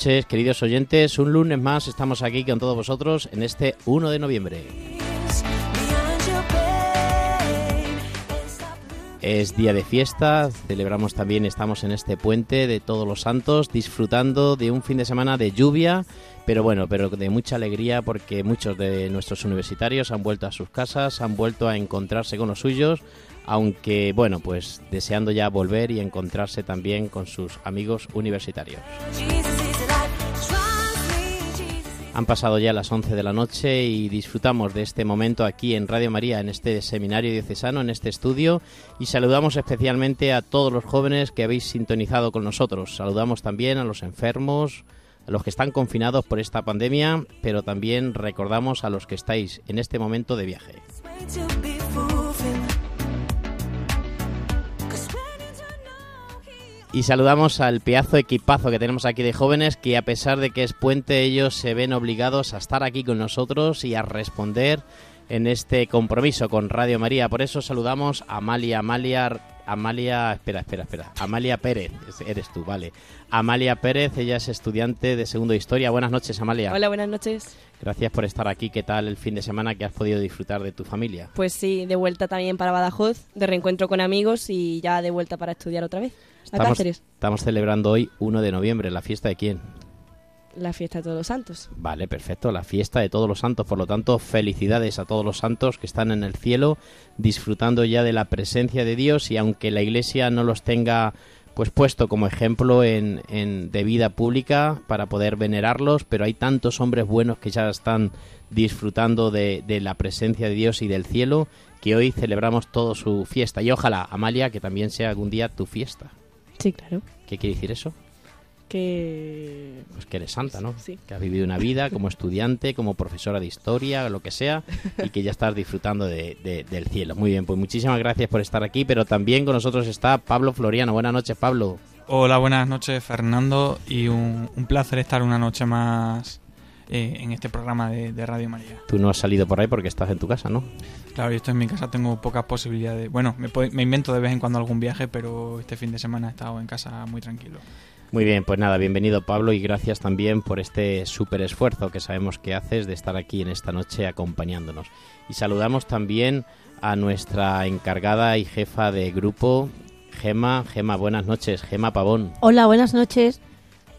Noches, queridos oyentes. Un lunes más estamos aquí con todos vosotros en este 1 de noviembre. Es día de fiesta, celebramos también, estamos en este puente de todos los santos, disfrutando de un fin de semana de lluvia, pero bueno, pero de mucha alegría porque muchos de nuestros universitarios han vuelto a sus casas, han vuelto a encontrarse con los suyos, aunque bueno, pues deseando ya volver y encontrarse también con sus amigos universitarios. Han pasado ya las 11 de la noche y disfrutamos de este momento aquí en Radio María, en este seminario diocesano, en este estudio, y saludamos especialmente a todos los jóvenes que habéis sintonizado con nosotros. Saludamos también a los enfermos, a los que están confinados por esta pandemia, pero también recordamos a los que estáis en este momento de viaje. Y saludamos al pedazo equipazo que tenemos aquí de jóvenes que a pesar de que es puente ellos se ven obligados a estar aquí con nosotros y a responder en este compromiso con Radio María. Por eso saludamos a Amalia, Amalia, Amalia, espera, espera, espera, Amalia Pérez, es- eres tú, vale. Amalia Pérez, ella es estudiante de segundo de historia. Buenas noches, Amalia. Hola, buenas noches. Gracias por estar aquí. ¿Qué tal el fin de semana que has podido disfrutar de tu familia? Pues sí, de vuelta también para Badajoz, de reencuentro con amigos y ya de vuelta para estudiar otra vez. A Estamos, Cáceres, estamos celebrando hoy 1 de noviembre, la fiesta de quién? la fiesta de todos los santos. Vale, perfecto. La fiesta de todos los santos. Por lo tanto, felicidades a todos los santos que están en el cielo disfrutando ya de la presencia de Dios y aunque la Iglesia no los tenga pues puesto como ejemplo en, en- de vida pública para poder venerarlos, pero hay tantos hombres buenos que ya están disfrutando de, de la presencia de Dios y del cielo que hoy celebramos todo su fiesta. Y ojalá, Amalia, que también sea algún día tu fiesta. Sí, claro. ¿Qué quiere decir eso? Que... Pues que eres santa, ¿no? Sí. Que has vivido una vida como estudiante, como profesora de historia, lo que sea, y que ya estás disfrutando de- de- del cielo. Muy bien, pues muchísimas gracias por estar aquí, pero también con nosotros está Pablo Floriano. Buenas noches, Pablo. Hola, buenas noches Fernando y un, un placer estar una noche más eh, en este programa de, de Radio María. Tú no has salido por ahí porque estás en tu casa, ¿no? Claro, yo estoy en mi casa, tengo pocas posibilidades. Bueno, me, me invento de vez en cuando algún viaje, pero este fin de semana he estado en casa muy tranquilo. Muy bien, pues nada, bienvenido Pablo y gracias también por este súper esfuerzo que sabemos que haces de estar aquí en esta noche acompañándonos. Y saludamos también a nuestra encargada y jefa de grupo, Gema. Gema, buenas noches. Gema Pavón. Hola, buenas noches.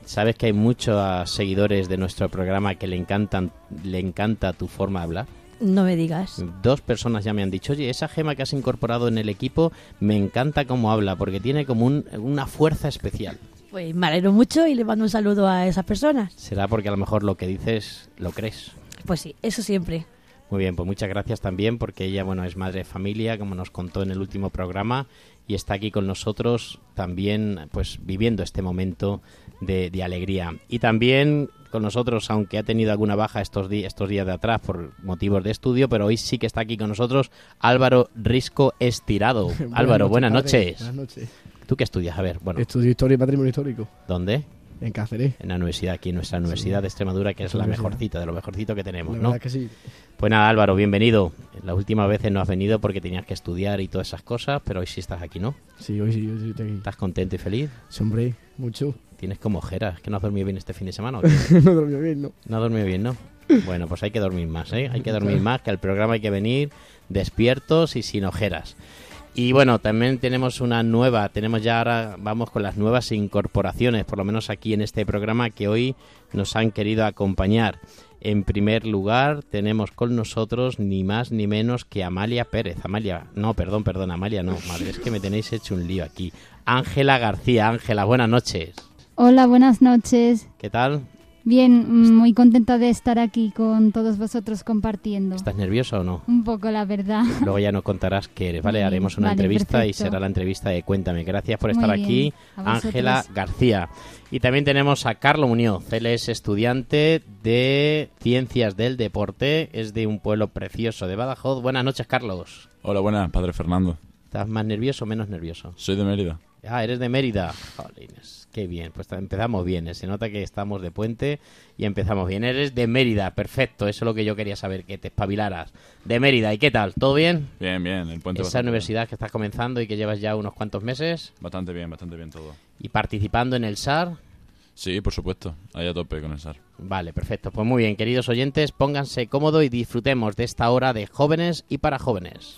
¿Sabes que hay muchos seguidores de nuestro programa que le encantan, le encanta tu forma de hablar? No me digas. Dos personas ya me han dicho, oye, esa gema que has incorporado en el equipo, me encanta cómo habla, porque tiene como un- una fuerza especial. Pues me alegro mucho y le mando un saludo a esas personas. Será porque a lo mejor lo que dices lo crees. Pues sí, eso siempre. Muy bien, pues muchas gracias también porque ella, bueno, es madre de familia, como nos contó en el último programa, y está aquí con nosotros también, pues viviendo este momento de, de alegría. Y también con nosotros, aunque ha tenido alguna baja estos, estos días de atrás por motivos de estudio, pero hoy sí que está aquí con nosotros Álvaro Risco Estirado. Álvaro, buenas padre. noches. Buenas noches. ¿Tú qué estudias? A ver, bueno, Estudio Historia y Patrimonio Histórico ¿dónde? En Cáceres. En la universidad, aquí en nuestra Universidad de Extremadura, que es la mejorcita, de lo mejorcito que La tenemos, verdad ¿no? que sí. Pues nada, Álvaro, bienvenido. Las últimas veces no has venido porque tenías que estudiar y todas esas cosas, pero hoy sí estás aquí, ¿no? Sí, hoy sí, hoy sí estoy aquí. ¿Estás contento y feliz? Sí, hombre, mucho. Tienes como ojeras, que no has dormido bien este fin de semana. no dormí bien, ¿no? No has dormido bien, ¿no? Bueno, pues hay que dormir más, ¿eh? Hay que dormir más, que al programa hay que venir despiertos y sin ojeras. Y bueno, también tenemos una nueva, tenemos ya ahora, vamos con las nuevas incorporaciones, por lo menos aquí en este programa que hoy nos han querido acompañar. En primer lugar, tenemos con nosotros ni más ni menos que Amalia Pérez. Amalia, no, perdón, perdón, Amalia, no, madre, es que me tenéis hecho un lío aquí. Ángela García, Ángela, buenas noches. Hola, buenas noches. ¿Qué tal? Bien, mm, muy contenta de estar aquí con todos vosotros compartiendo. ¿Estás nerviosa o no? Un poco, la verdad. Luego ya nos contarás qué eres, ¿vale? Haremos una vale, entrevista y será la entrevista de Cuéntame. Gracias por estar bien, aquí. Ángela García. Y también tenemos a Carlos Muñoz. Él es estudiante de Ciencias del Deporte. Es de un pueblo precioso de Badajoz. Buenas noches, Carlos. Hola, buenas, padre Fernando. ¿Estás más nervioso o menos nervioso? Soy de Mérida. Ah, eres de Mérida. Jolines, qué bien. Pues empezamos bien. ¿eh? Se nota que estamos de puente y empezamos bien. Eres de Mérida, perfecto. Eso es lo que yo quería saber, que te espabilaras. De Mérida, ¿y qué tal? ¿Todo bien? Bien, bien, el puente Esa universidad que estás comenzando y que llevas ya unos cuantos meses. Bastante bien, bastante bien todo. y participando en el SAR. Sí, por supuesto. Ahí a tope con el SAR. Vale, perfecto. Pues muy bien, queridos oyentes, pónganse cómodo y disfrutemos de esta hora de jóvenes y para jóvenes.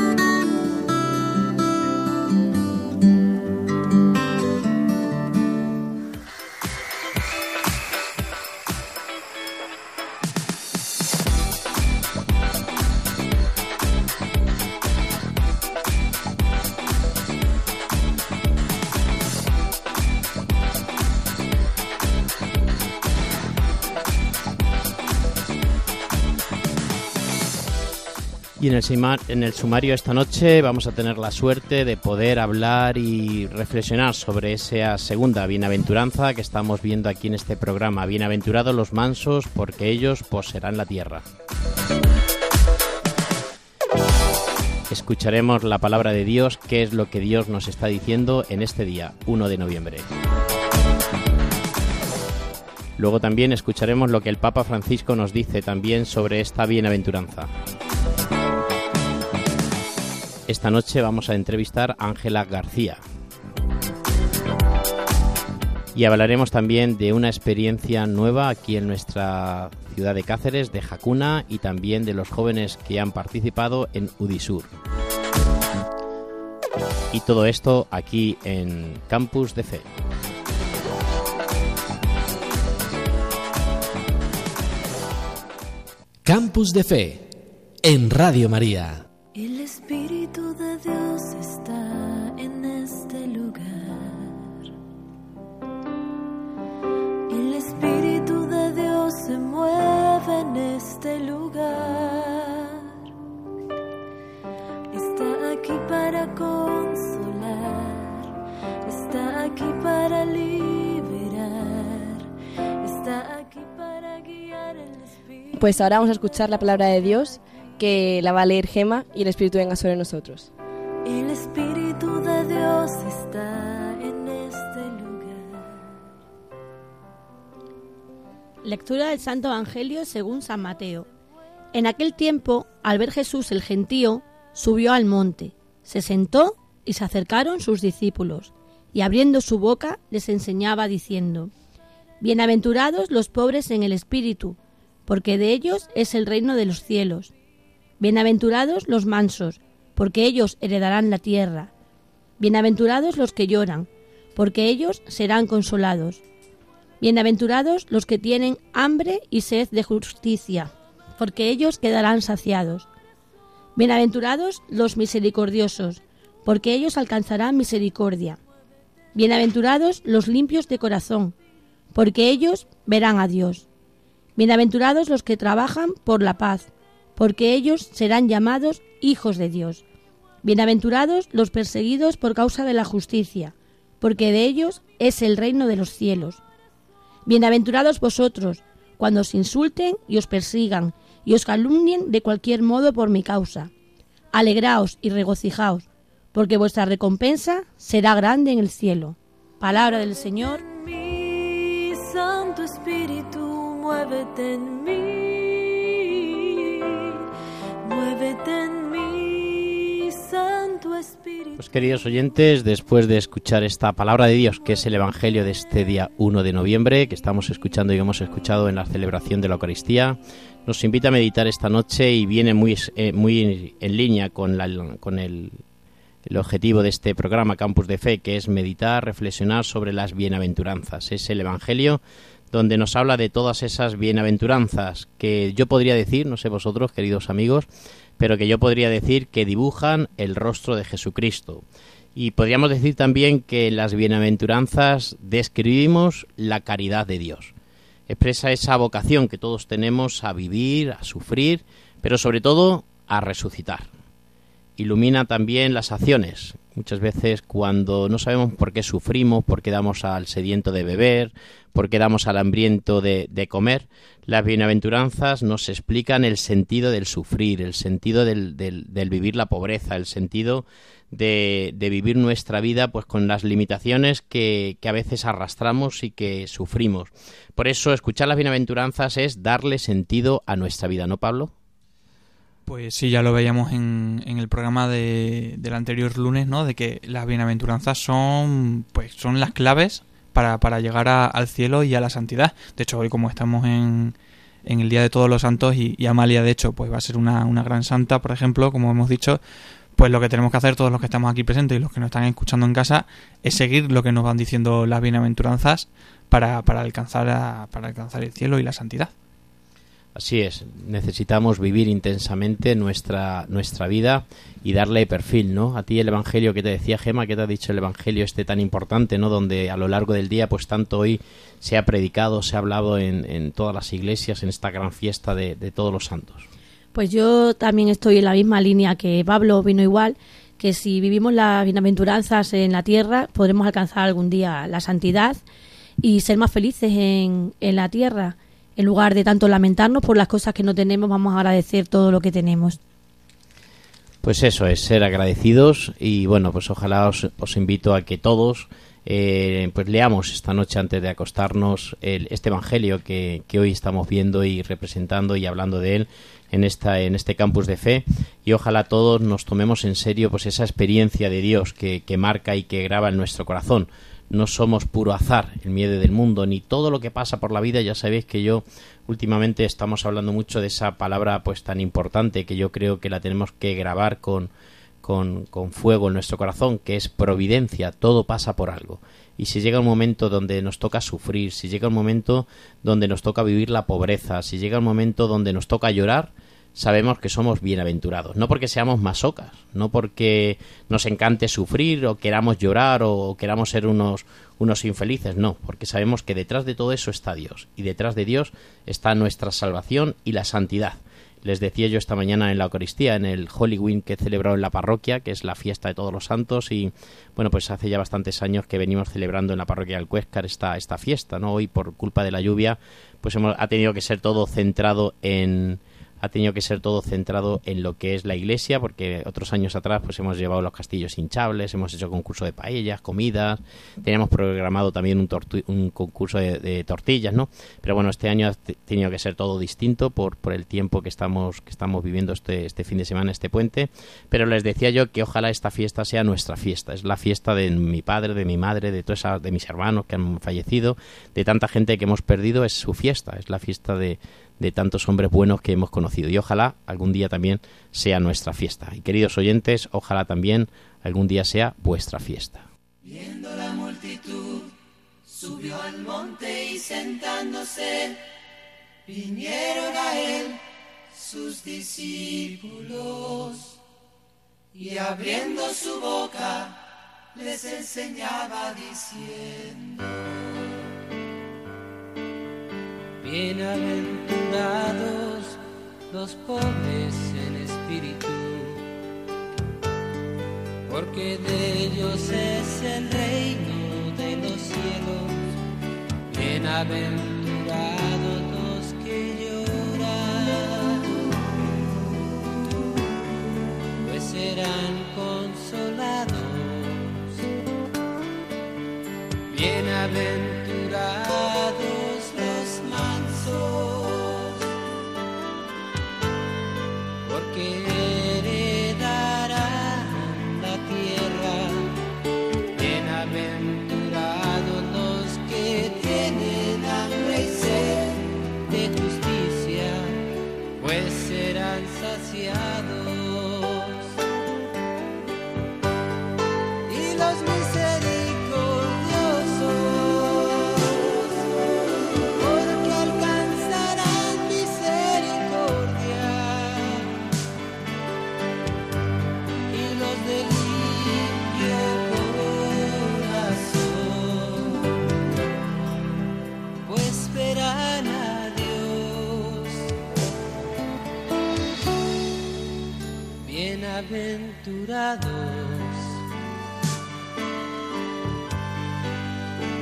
Y en el, en el sumario esta noche vamos a tener la suerte de poder hablar y reflexionar sobre esa segunda bienaventuranza que estamos viendo aquí en este programa. Bienaventurados los mansos porque ellos poseerán la tierra. Escucharemos la palabra de Dios, qué es lo que Dios nos está diciendo en este día, 1 de noviembre. Luego también escucharemos lo que el Papa Francisco nos dice también sobre esta bienaventuranza. Esta noche vamos a entrevistar a Ángela García. Y hablaremos también de una experiencia nueva aquí en nuestra ciudad de Cáceres, de Jacuna, y también de los jóvenes que han participado en Udisur. Y todo esto aquí en Campus de Fe. Campus de Fe en Radio María. El Espíritu de Dios está en este lugar. El Espíritu de Dios se mueve en este lugar. Está aquí para consolar. Está aquí para liberar. Está aquí para guiar el Espíritu. Pues ahora vamos a escuchar la palabra de Dios que la va a leer Gema y el Espíritu venga sobre nosotros. El Espíritu de Dios está en este lugar. Lectura del Santo Evangelio según San Mateo. En aquel tiempo, al ver Jesús el gentío, subió al monte, se sentó y se acercaron sus discípulos, y abriendo su boca les enseñaba diciendo, Bienaventurados los pobres en el espíritu, porque de ellos es el reino de los cielos. Bienaventurados los mansos, porque ellos heredarán la tierra. Bienaventurados los que lloran, porque ellos serán consolados. Bienaventurados los que tienen hambre y sed de justicia, porque ellos quedarán saciados. Bienaventurados los misericordiosos, porque ellos alcanzarán misericordia. Bienaventurados los limpios de corazón, porque ellos verán a Dios. Bienaventurados los que trabajan por la paz, porque ellos serán llamados hijos de Dios. Bienaventurados los perseguidos por causa de la justicia, porque de ellos es el reino de los cielos. Bienaventurados vosotros, cuando os insulten y os persigan y os calumnien de cualquier modo por mi causa. Alegraos y regocijaos, porque vuestra recompensa será grande en el cielo. Palabra del Señor. Muévete en mí, Santo Espíritu. Pues queridos oyentes, después de escuchar esta palabra de Dios, que es el Evangelio de este día 1 de noviembre, que estamos escuchando y hemos escuchado en la celebración de la Eucaristía, nos invita a meditar esta noche y viene muy, eh, muy en línea con, la, con el, el objetivo de este programa Campus de Fe, que es meditar, reflexionar sobre las bienaventuranzas. Es el Evangelio donde nos habla de todas esas bienaventuranzas que yo podría decir, no sé vosotros, queridos amigos, pero que yo podría decir que dibujan el rostro de Jesucristo. Y podríamos decir también que las bienaventuranzas describimos la caridad de Dios. Expresa esa vocación que todos tenemos a vivir, a sufrir, pero sobre todo a resucitar. Ilumina también las acciones. Muchas veces cuando no sabemos por qué sufrimos, por qué damos al sediento de beber, por qué damos al hambriento de, de comer, las bienaventuranzas nos explican el sentido del sufrir, el sentido del, del- vivir la pobreza, el sentido de, de vivir nuestra vida pues con las limitaciones que, que a veces arrastramos y que sufrimos. Por eso escuchar las bienaventuranzas es darle sentido a nuestra vida, ¿no, Pablo? Pues sí, ya lo veíamos en, en el programa de, del anterior lunes, ¿no? De que las bienaventuranzas son, pues, son las claves para, para llegar a- al cielo y a la santidad. De hecho, hoy como estamos en, en el Día de Todos los Santos y, y Amalia, de hecho, pues va a ser una, una gran santa, por ejemplo, como hemos dicho, pues lo que tenemos que hacer todos los que estamos aquí presentes y los que nos están escuchando en casa es seguir lo que nos van diciendo las bienaventuranzas para, para, alcanzar, a- para alcanzar el cielo y la santidad. Así es, necesitamos vivir intensamente nuestra, nuestra vida y darle perfil, ¿no? A ti el Evangelio que te decía Gema, que te ha dicho el Evangelio este tan importante, ¿no? Donde a lo largo del día, pues tanto hoy se ha predicado, se ha hablado en, en todas las iglesias, en esta gran fiesta de, de todos los santos. Pues yo también estoy en la misma línea que Pablo, vino igual, que si vivimos las bienaventuranzas en la tierra, podremos alcanzar algún día la santidad y ser más felices en, en la tierra. En lugar de tanto lamentarnos por las cosas que no tenemos, vamos a agradecer todo lo que tenemos. Pues eso es, ser agradecidos y bueno, pues ojalá os, invito a que todos eh, pues leamos esta noche antes de acostarnos el, este Evangelio que, que hoy estamos viendo y representando y hablando de él en esta en este campus de fe y ojalá todos nos tomemos en serio pues esa experiencia de Dios que, que marca y que graba en nuestro corazón no somos puro azar el miedo del mundo ni todo lo que pasa por la vida ya sabéis que yo últimamente estamos hablando mucho de esa palabra pues tan importante que yo creo que la tenemos que grabar con con, con fuego en nuestro corazón, que es providencia, todo pasa por algo. Y si llega un momento donde nos toca sufrir, si llega un momento donde nos toca vivir la pobreza, si llega un momento donde nos toca llorar, sabemos que somos bienaventurados. No porque seamos masocas, no porque nos encante sufrir o queramos llorar o queramos ser unos, unos infelices, no, porque sabemos que detrás de todo eso está Dios. Y detrás de Dios está nuestra salvación y la santidad. Les decía yo esta mañana en la Eucaristía, en el Holy que he celebrado en la parroquia, que es la fiesta de todos los santos, y bueno, pues hace ya bastantes años que venimos celebrando en la parroquia del Cuéscar esta, esta fiesta, ¿no? Hoy por culpa de la lluvia, pues hemos, ha tenido que ser todo centrado en ha tenido que ser todo centrado en lo que es la iglesia, porque otros años atrás pues hemos llevado los castillos hinchables, hemos hecho concurso de paellas, comidas, teníamos programado también un, un concurso de, de tortillas, ¿no? Pero bueno, este año ha te- tenido que ser todo distinto por, por el tiempo que estamos, que estamos viviendo este, este fin de semana, este puente. Pero les decía yo que ojalá esta fiesta sea nuestra fiesta, es la fiesta de mi padre, de mi madre, de todas de mis hermanos que han fallecido, de tanta gente que hemos perdido, es su fiesta, es la fiesta de, de tantos hombres buenos que hemos conocido. Y ojalá algún día también sea nuestra fiesta. Y queridos oyentes, ojalá también algún día sea vuestra fiesta. Viendo la multitud, subió al monte y sentándose, vinieron a él sus discípulos. Y abriendo su boca, les enseñaba diciendo, Bienaventurados los pobres en espíritu, porque de ellos es el reino de los cielos. Bienaventurados los que lloran, pues serán consolados. Bienaventurados Bienaventurados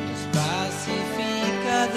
los pacificadores.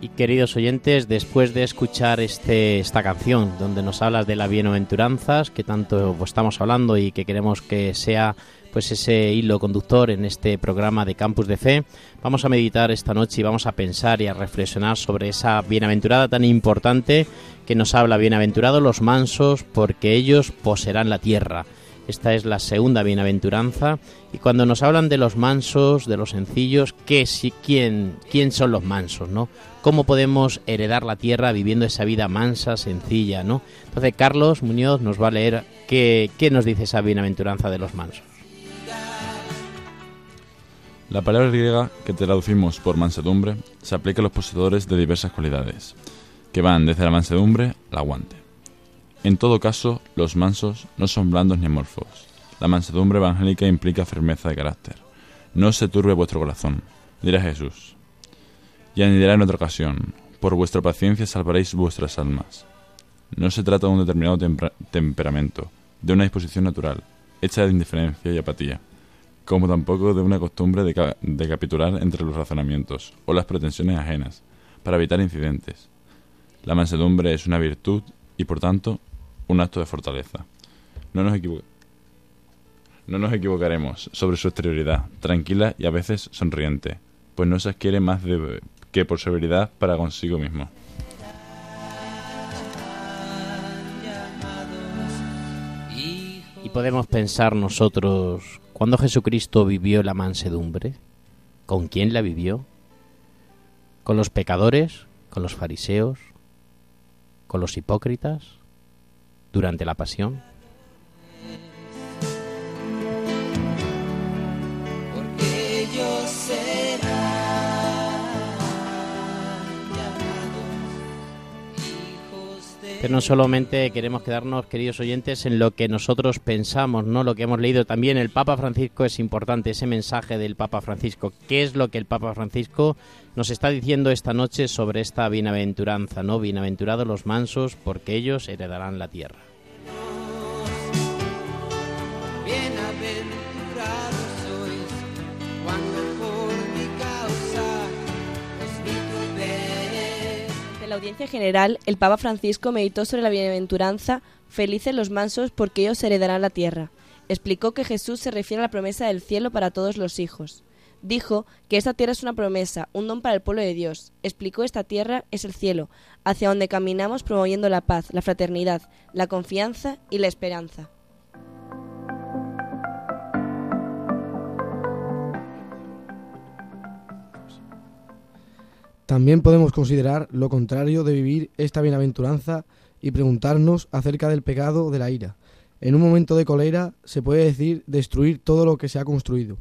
Y queridos oyentes, después de escuchar este, esta canción donde nos hablas de las bienaventuranzas, que tanto estamos hablando y que queremos que sea pues ese hilo conductor en este programa de Campus de Fe, vamos a meditar esta noche y vamos a pensar y a reflexionar sobre esa bienaventurada tan importante que nos habla, bienaventurados los mansos, porque ellos poseerán la tierra. Esta es la segunda bienaventuranza. Y cuando nos hablan de los mansos, de los sencillos, ¿qué, si, quién, ¿quién son los mansos? ¿no? ¿Cómo podemos heredar la tierra viviendo esa vida mansa, sencilla? ¿no? Entonces Carlos Muñoz nos va a leer qué, qué nos dice esa bienaventuranza de los mansos. La palabra griega que traducimos por mansedumbre se aplica a los poseedores de diversas cualidades, que van desde la mansedumbre al aguante. En todo caso, los mansos no son blandos ni amorfos. La mansedumbre evangélica implica firmeza de carácter. No se turbe vuestro corazón, dirá Jesús. Y añadirá en otra ocasión, por vuestra paciencia salvaréis vuestras almas. No se trata de un determinado temperamento, de una disposición natural, hecha de indiferencia y apatía, como tampoco de una costumbre de, ca- de capitular entre los razonamientos o las pretensiones ajenas, para evitar incidentes. La mansedumbre es una virtud y, por tanto, un acto de fortaleza. No nos, no nos equivocaremos sobre su exterioridad, tranquila y a veces sonriente, pues no se adquiere más que por severidad para consigo mismo. Podemos pensar nosotros, ¿cuándo Jesucristo vivió la mansedumbre? ¿Con quién la vivió? ¿Con los pecadores? ¿Con los fariseos? ¿Con los hipócritas? ¿Durante la pasión? Que no solamente queremos quedarnos, queridos oyentes, en lo que nosotros pensamos, ¿no? Lo que hemos leído también, el Papa Francisco es importante, ese mensaje del Papa Francisco. ¿Qué es lo que el Papa Francisco nos está diciendo esta noche sobre esta bienaventuranza, ¿no? Bienaventurados los mansos, porque ellos heredarán la tierra. La audiencia general, el Papa Francisco meditó sobre la bienaventuranza felices los mansos porque ellos heredarán la tierra. Explicó que Jesús se refiere a la promesa del cielo para todos los hijos. Dijo que esta tierra es una promesa, un don para el pueblo de Dios. Explicó esta tierra es el cielo, hacia donde caminamos promoviendo la paz, la fraternidad, la confianza y la esperanza. También podemos considerar lo contrario de vivir esta bienaventuranza y preguntarnos acerca del pecado de la ira. En un momento de cólera se puede decir destruir todo lo que se ha construido.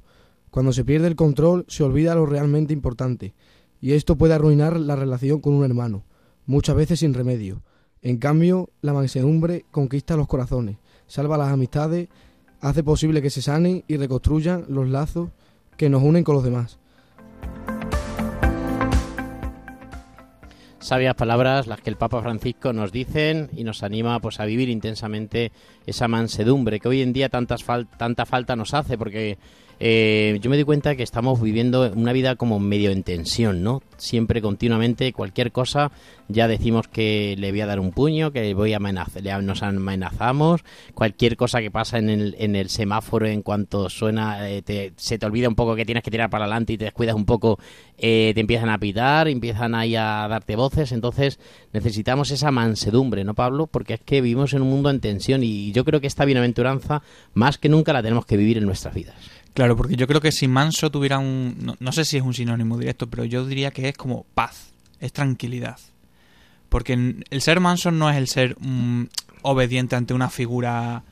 Cuando se pierde el control se olvida lo realmente importante, y esto puede arruinar la relación con un hermano, muchas veces sin remedio. En cambio, la mansedumbre conquista los corazones, salva las amistades, hace posible que se sanen y reconstruyan los lazos que nos unen con los demás. Sabias palabras las que el Papa Francisco nos dicen y nos anima pues a vivir intensamente esa mansedumbre que hoy en día tantas fal- tanta falta nos hace porque eh, yo me doy cuenta que estamos viviendo una vida como medio en tensión, ¿no? Siempre, continuamente, cualquier cosa, ya decimos que le voy a dar un puño, que voy a amenazar, nos amenazamos, cualquier cosa que pasa en el, en el semáforo en cuanto suena, eh, te- se te olvida un poco que tienes que tirar para adelante y te descuidas un poco, eh, te empiezan a pitar, empiezan ahí a darte voces, entonces necesitamos esa mansedumbre, ¿no, Pablo? Porque es que vivimos en un mundo en tensión y yo creo que esta bienaventuranza, más que nunca, la tenemos que vivir en nuestras vidas. Claro, porque yo creo que si manso tuviera un... No, no sé si es un sinónimo directo, pero yo diría que es como paz, es tranquilidad. Porque el ser manso no es el ser mm, obediente ante una figura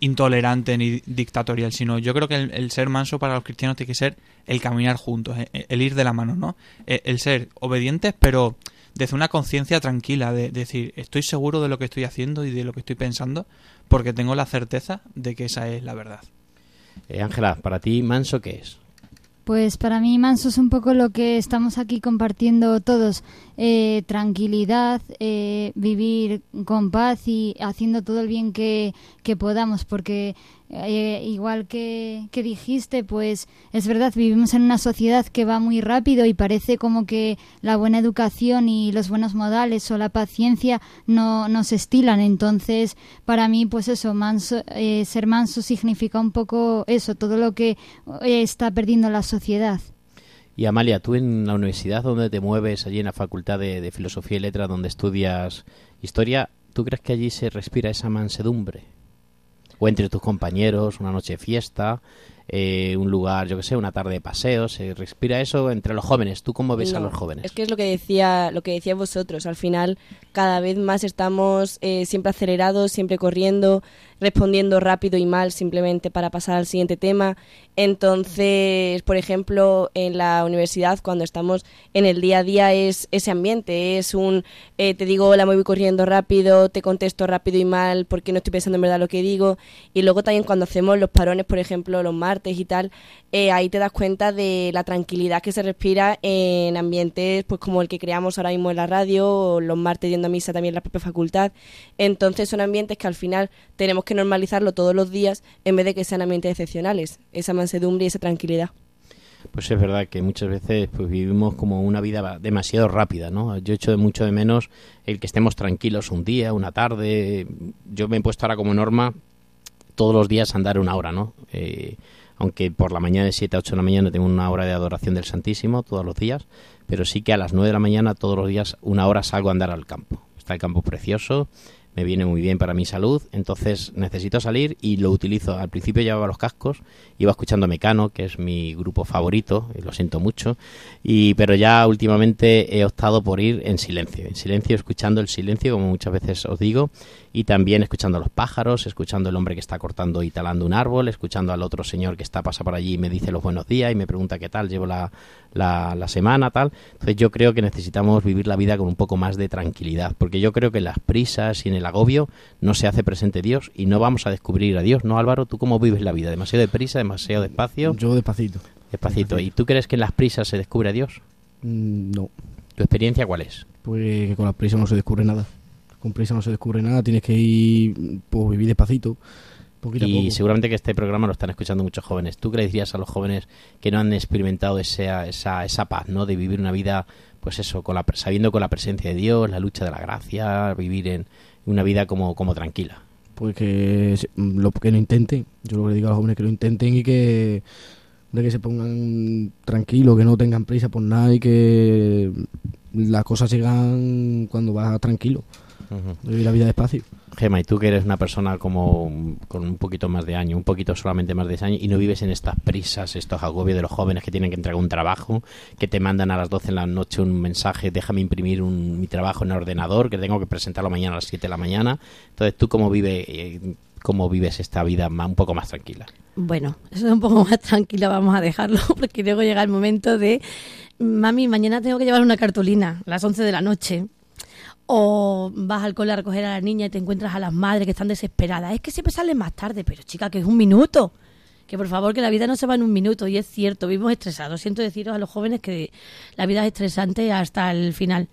intolerante ni dictatorial, sino yo creo que el, ser manso para los cristianos tiene que ser el caminar juntos, el, el ir de la mano, ¿no? El, el ser obedientes, pero desde una conciencia tranquila, de, decir, estoy seguro de lo que estoy haciendo y de lo que estoy pensando, porque tengo la certeza de que esa es la verdad. Eh, Ángela, para ti, manso, ¿qué es? Pues para mí manso es un poco lo que estamos aquí compartiendo todos, eh, tranquilidad, eh, vivir con paz y haciendo todo el bien que, que podamos, porque eh, igual que, dijiste, pues es verdad, vivimos en una sociedad que va muy rápido y parece como que la buena educación y los buenos modales o la paciencia no, no se estilan. Entonces, para mí, pues eso, manso, eh, ser manso significa un poco eso, todo lo que eh, está perdiendo la sociedad. Y Amalia, tú en la universidad donde te mueves, allí en la Facultad de, de Filosofía y Letras, donde estudias historia, ¿tú crees que allí se respira esa mansedumbre? O entre tus compañeros, una noche de fiesta, eh, un lugar, yo que sé, una tarde de paseo, ¿se respira eso entre los jóvenes? ¿Tú cómo ves a los jóvenes? Es que es lo que decía, lo que decía vosotros. Al final, cada vez más estamos eh, siempre acelerados, siempre corriendo, respondiendo rápido y mal simplemente para pasar al siguiente tema. Entonces, por ejemplo, en la universidad, cuando estamos en el día a día, es ese ambiente. Es un, eh, te digo, hola, me voy corriendo rápido, te contesto rápido y mal porque no estoy pensando en verdad lo que digo. Y luego también cuando hacemos los parones, por ejemplo, los martes y tal, eh, ahí te das cuenta de la tranquilidad que se respira en ambientes pues como el que creamos ahora mismo en la radio, o los martes yendo a misa también en la propia facultad. Entonces son ambientes que al final tenemos que normalizarlo todos los días en vez de que sean ambientes excepcionales, esa mansedumbre y esa tranquilidad. Pues es verdad que muchas veces pues vivimos como una vida demasiado rápida, ¿no? Yo echo de mucho de menos el que estemos tranquilos un día, una tarde. Yo me he puesto ahora como norma todos los días andar una hora, ¿no? Eh, aunque por la mañana de 7 a 8 de la mañana tengo una hora de adoración del Santísimo todos los días, pero sí que a las 9 de la mañana todos los días una hora salgo a andar al campo. Está el campo precioso, me viene muy bien para mi salud, entonces necesito salir y lo utilizo. Al principio llevaba los cascos, iba escuchando Mecano, que es mi grupo favorito, y lo siento mucho, y pero ya últimamente he optado por ir en silencio, en silencio, escuchando el silencio, como muchas veces os digo, y también escuchando los pájaros, escuchando el hombre que está cortando y talando un árbol, escuchando al otro señor que está pasa por allí y me dice los buenos días y me pregunta qué tal llevo la, la, la semana, tal. Entonces yo creo que necesitamos vivir la vida con un poco más de tranquilidad, porque yo creo que en las prisas y en el agobio no se hace presente Dios y no vamos a descubrir a Dios, ¿no, Álvaro? ¿Tú cómo vives la vida? ¿Demasiado deprisa, demasiado despacio? Yo despacito. Despacito. ¿Y tú crees que en las prisas se descubre a Dios? Mm, No, ¿Tu experiencia cuál es? pues que con la prisa no se descubre nada. Con prisa no se descubre nada, tienes que ir, pues vivir despacito, poquito a Y poco. seguramente que este programa lo están escuchando muchos jóvenes. ¿Tú qué le dirías a los jóvenes que no han experimentado esa, esa, esa paz, ¿no? De vivir una vida, pues eso, con la, sabiendo con la presencia de Dios, la lucha de la gracia, vivir en una vida como, como tranquila. Pues que lo que no intenten. Yo lo que le digo a los jóvenes que lo intenten y que de que se pongan tranquilos, que no tengan prisa por nada y que las cosas llegan cuando vas tranquilo. Vivir la vida despacio. Gema, y tú que eres una persona como con un poquito más de año, un poquito solamente más de ese año, y no vives en estas prisas, estos agobios de los jóvenes que tienen que entregar un trabajo, que te mandan a las 12 de la noche un mensaje, déjame imprimir un- mi trabajo en el ordenador, que tengo que presentarlo mañana a las 7 de la mañana. Entonces, ¿tú cómo, vive, eh, cómo vives esta vida ma- un poco más tranquila? Bueno, eso es un poco más tranquilo, vamos a dejarlo, porque luego llega el momento de, mami, mañana tengo que llevar una cartulina a las 11 de la noche. O vas al cole a recoger a la niña y te encuentras a las madres que están desesperadas. Es que siempre salen más tarde, pero chica, que es un minuto. Que por favor, que la vida no se va en un minuto. Y es cierto, vivimos estresados. Siento deciros a los jóvenes que la vida es estresante hasta el final.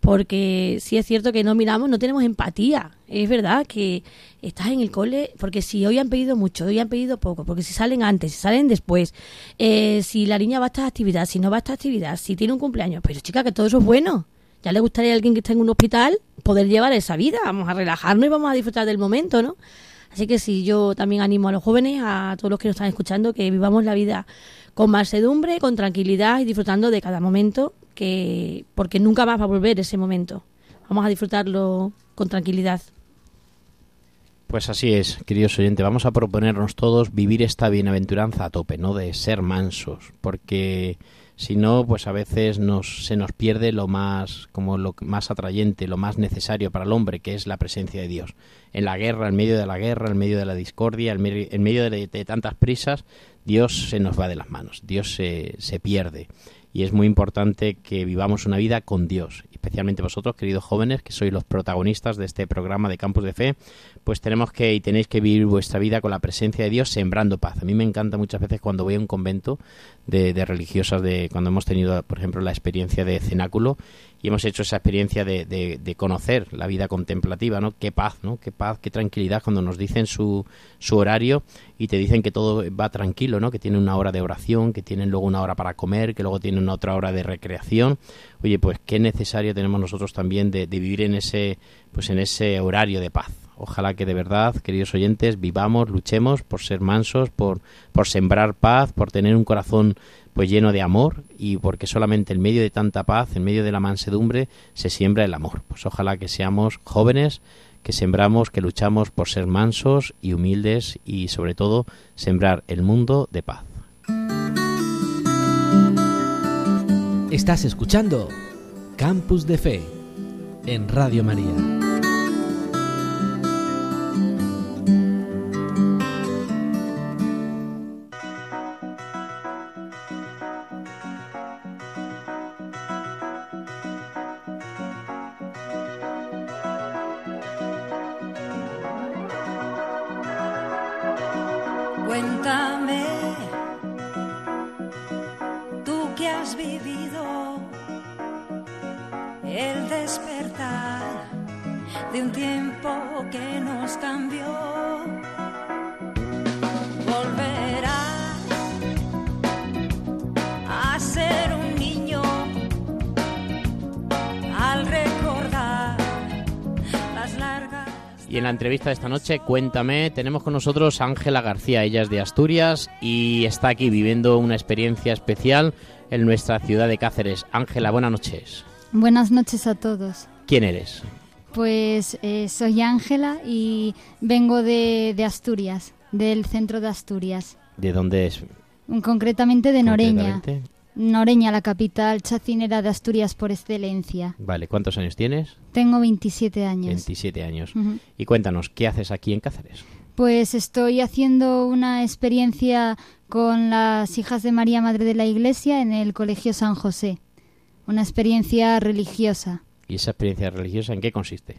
Porque sí es cierto que no miramos, no tenemos empatía. Es verdad que estás en el cole, porque si hoy han pedido mucho, hoy han pedido poco, porque si salen antes, si salen después, eh, si la niña va a esta actividad, si no va a esta actividad, si tiene un cumpleaños, pero chica, que todo eso es bueno. Ya le gustaría a alguien que está en un hospital poder llevar esa vida. Vamos a relajarnos y vamos a disfrutar del momento, ¿no? Así que sí, yo también animo a los jóvenes, a todos los que nos están escuchando, que vivamos la vida con mansedumbre, con tranquilidad y disfrutando de cada momento, que porque nunca más va a volver ese momento. Vamos a disfrutarlo con tranquilidad. Pues así es, queridos oyentes, vamos a proponernos todos vivir esta bienaventuranza a tope, ¿no? De ser mansos, porque si no, pues a veces nos, se nos pierde lo más, como lo más atrayente, lo más necesario para el hombre, que es la presencia de Dios. En la guerra, en medio de la guerra, en medio de la discordia, en medio, de tantas prisas, Dios se nos va de las manos, Dios se, se pierde. y es muy importante que vivamos una vida con Dios. Especialmente vosotros, queridos jóvenes, que sois los protagonistas de este programa de Campus de Fe, pues tenemos que y tenéis que vivir vuestra vida con la presencia de Dios sembrando paz. A mí me encanta muchas veces cuando voy a un convento de, de religiosas, de cuando hemos tenido, por ejemplo, la experiencia de cenáculo y hemos hecho esa experiencia de, de- de conocer la vida contemplativa, ¿no? Qué paz, ¿no? Qué paz, qué tranquilidad cuando nos dicen su, su horario y te dicen que todo va tranquilo, ¿no? Que tienen una hora de oración, que tienen luego una hora para comer, que luego tienen otra hora de recreación. Oye, pues qué necesario tenemos nosotros también de, de vivir en ese, pues en ese horario de paz. Ojalá que de verdad, queridos oyentes, vivamos, luchemos por ser mansos, por, por sembrar paz, por tener un corazón pues lleno de amor y porque solamente en medio de tanta paz, en medio de la mansedumbre, se siembra el amor. Pues ojalá que seamos jóvenes, que sembramos, que luchamos por ser mansos y humildes y sobre todo sembrar el mundo de paz. Estás escuchando Campus de Fe en Radio María. Entrevista de esta noche, cuéntame, tenemos con nosotros a Ángela García, ella es de Asturias y está aquí viviendo una experiencia especial en nuestra ciudad de Cáceres. Ángela, buenas noches. Buenas noches a todos. ¿Quién eres? Pues eh, soy Ángela y vengo de, de Asturias, del centro de Asturias, ¿De dónde es? concretamente de Noreña. concretamente? Noreña, la capital chacinera de Asturias por excelencia. Vale, ¿cuántos años tienes? Tengo 27 años. 27 años. Y cuéntanos, ¿qué haces aquí en Cáceres? Pues estoy haciendo una experiencia con las hijas de María Madre de la Iglesia en el Colegio San José. Una experiencia religiosa. ¿Y esa experiencia religiosa en qué consiste?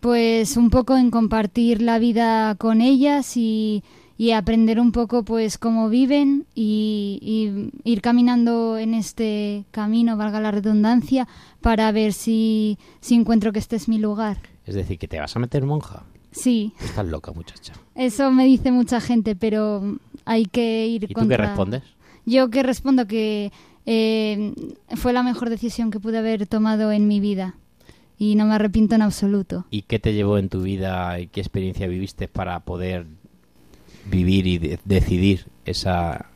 Pues un poco en compartir la vida con ellas y, y aprender un poco pues cómo viven y, y ir caminando en este camino, valga la redundancia, para ver si, si encuentro que este es mi lugar. Es decir, que te vas a meter monja. Sí, Estás loca, muchacha. eso me dice mucha gente, pero hay que ir ¿Y tú qué respondes? Yo que respondo que eh, fue la mejor decisión que pude haber tomado en mi vida y no me arrepiento en absoluto. ¿Y qué te llevó en tu vida y qué experiencia viviste para poder vivir y de- decidir esa,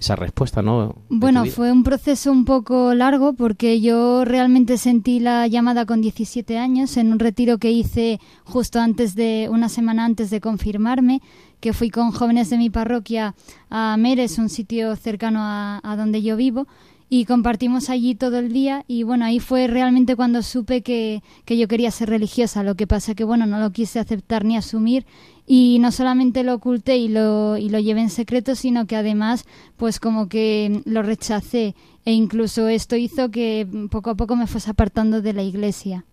esa respuesta, ¿no? Bueno, fue un proceso un poco largo porque yo realmente sentí la llamada con 17 años en un retiro que hice justo antes de una semana antes de confirmarme, que fui con jóvenes de mi parroquia a Meres, un sitio cercano a, a donde yo vivo, y compartimos allí todo el día y bueno, ahí fue realmente cuando supe que, que yo quería ser religiosa, lo que pasa que bueno, no lo quise aceptar ni asumir y no solamente lo oculté y lo, y lo llevé en secreto, sino que además pues como que lo rechacé e incluso esto hizo que poco a poco me fuese apartando de la iglesia.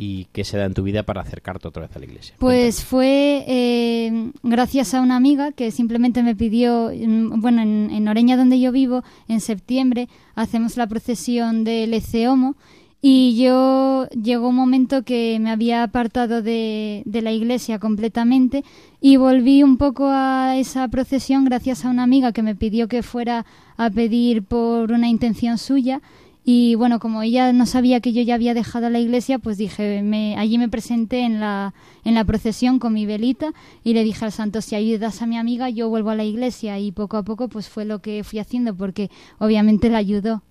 ¿Y qué se da en tu vida para acercarte otra vez a la iglesia? Pues fue eh, gracias a una amiga que simplemente me pidió, mm, bueno, en, en Oreña donde yo vivo, en septiembre hacemos la procesión del Eceomo y yo llegó un momento que me había apartado de, de la iglesia completamente y volví un poco a esa procesión gracias a una amiga que me pidió que fuera a pedir por una intención suya y bueno, como ella no sabía que yo ya había dejado la iglesia, pues dije, me, allí me presenté en la, en la procesión con mi velita y le dije al santo, si ayudas a mi amiga, yo vuelvo a la iglesia. Y poco a poco pues fue lo que fui haciendo porque obviamente la ayudó.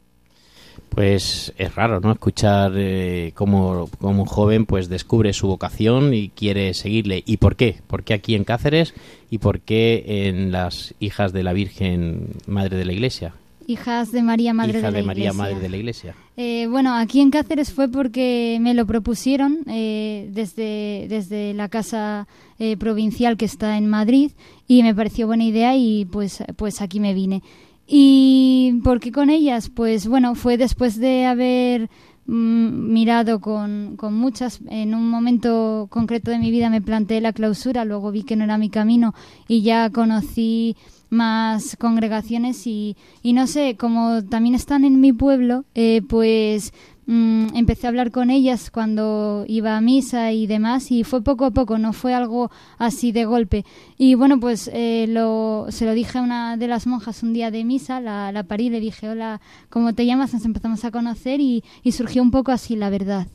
Pues es raro, ¿no? Escuchar eh, cómo, cómo un joven pues descubre su vocación y quiere seguirle. ¿Y por qué? ¿Por qué aquí en Cáceres y por qué en las hijas de la Virgen Madre de la Iglesia? Hijas de María Madre Hija de la de María Iglesia. Madre de la Iglesia. Eh, bueno, aquí en Cáceres fue porque me lo propusieron eh, desde, desde la casa eh, provincial que está en Madrid y me pareció buena idea y pues, pues aquí me vine. ¿Y por qué con ellas? Pues bueno, fue después de haber mm, mirado con, con muchas. En un momento concreto de mi vida me planteé la clausura, luego vi que no era mi camino y ya conocí más congregaciones y, y no sé, como también están en mi pueblo, eh, pues mm, empecé a hablar con ellas cuando iba a misa y demás y fue poco a poco, no fue algo así de golpe. Y bueno, pues eh, lo, se lo dije a una de las monjas un día de misa, la, la parí, le dije, hola, ¿cómo te llamas? Nos empezamos a conocer y, y surgió un poco así la verdad.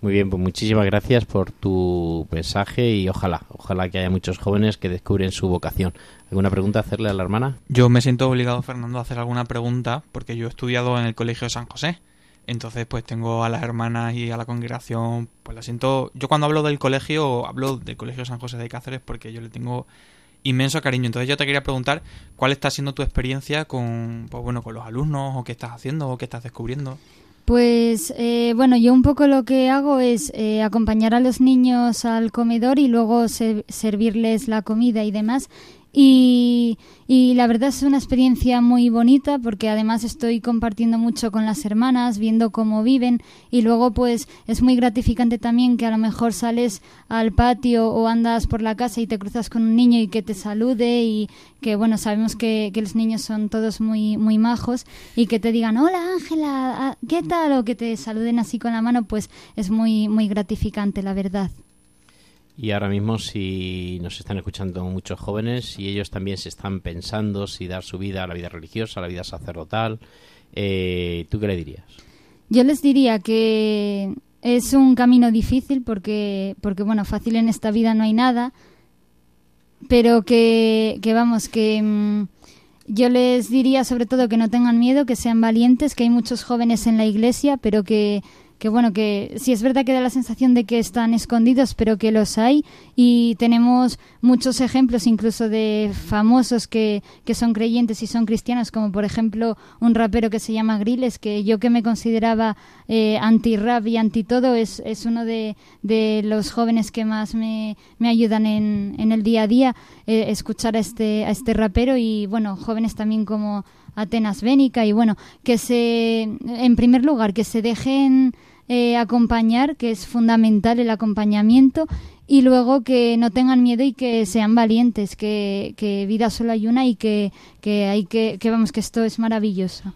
Muy bien, pues muchísimas gracias por tu mensaje y ojalá, ojalá que haya muchos jóvenes que descubren su vocación. ¿Alguna pregunta hacerle a la hermana? Yo me siento obligado, Fernando, a hacer alguna pregunta porque yo he estudiado en el Colegio de San José. Entonces, pues tengo a las hermanas y a la congregación, pues la siento... Yo cuando hablo del colegio, hablo del Colegio San José de Cáceres porque yo le tengo inmenso cariño. Entonces yo te quería preguntar cuál está siendo tu experiencia con, pues bueno, con los alumnos o qué estás haciendo o qué estás descubriendo. Pues eh, bueno, yo un poco lo que hago es eh, acompañar a los niños al comedor y luego se- servirles la comida y demás. Y, y la verdad es una experiencia muy bonita porque además estoy compartiendo mucho con las hermanas, viendo cómo viven y luego pues es muy gratificante también que a lo mejor sales al patio o andas por la casa y te cruzas con un niño y que te salude y que bueno, sabemos que, que los niños son todos muy, muy majos y que te digan, hola Ángela, ah, ¿qué tal? O que te saluden así con la mano, pues es muy, muy gratificante, la verdad. Y ahora mismo si nos están escuchando muchos jóvenes y ellos también se están pensando si dar su vida a la vida religiosa, a la vida sacerdotal, eh, ¿tú qué le dirías? Yo les diría que es un camino difícil porque, porque bueno, fácil en esta vida no hay nada, pero que, que vamos, que mm, yo les diría sobre todo que no tengan miedo, que sean valientes, que hay muchos jóvenes en la iglesia, pero que, que bueno, que sí es verdad que da la sensación de que están escondidos, pero que los hay. Y tenemos muchos ejemplos incluso de famosos que, que son creyentes y son cristianos, como por ejemplo un rapero que se llama Griles, que yo que me consideraba eh, anti-rap y anti-todo, es, es uno de, de los jóvenes que más me, me ayudan en, en el día a día, eh, escuchar a este, a este rapero y bueno, jóvenes también como Atenas Bénica y bueno, que se, en primer lugar, que se dejen eh, acompañar, que es fundamental el acompañamiento, y luego que no tengan miedo y que sean valientes, que, que vida solo hay una y que, que hay que, que vamos, que esto es maravilloso.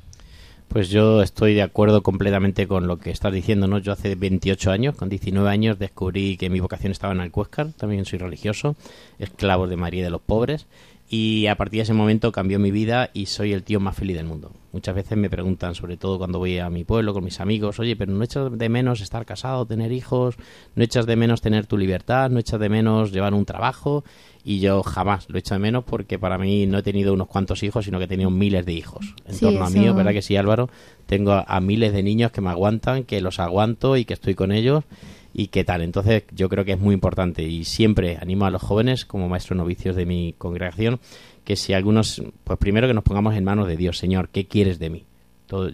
Pues yo estoy de acuerdo completamente con lo que estás diciendo, ¿no? Yo hace 28 años, con 19 años, descubrí que mi vocación estaba en Alcuéscar, también soy religioso, esclavo de María de los Pobres, y a partir de ese momento cambió mi vida y soy el tío más feliz del mundo. Muchas veces me preguntan, sobre todo cuando voy a mi pueblo con mis amigos, oye, pero no echas de menos estar casado, tener hijos, no echas de menos tener tu libertad, no echas de menos llevar un trabajo, y yo jamás lo echo de menos porque para mí no he tenido unos cuantos hijos, sino que he tenido miles de hijos. En Sí, torno a mí, ¿verdad que sí, Álvaro? Tengo a, a miles de niños que me aguantan, que los aguanto y que estoy con ellos y qué tal. Entonces yo creo que es muy importante y siempre animo a los jóvenes, como maestros novicios de mi congregación, que si algunos, pues primero que nos pongamos en manos de Dios, Señor, ¿qué quieres de mí?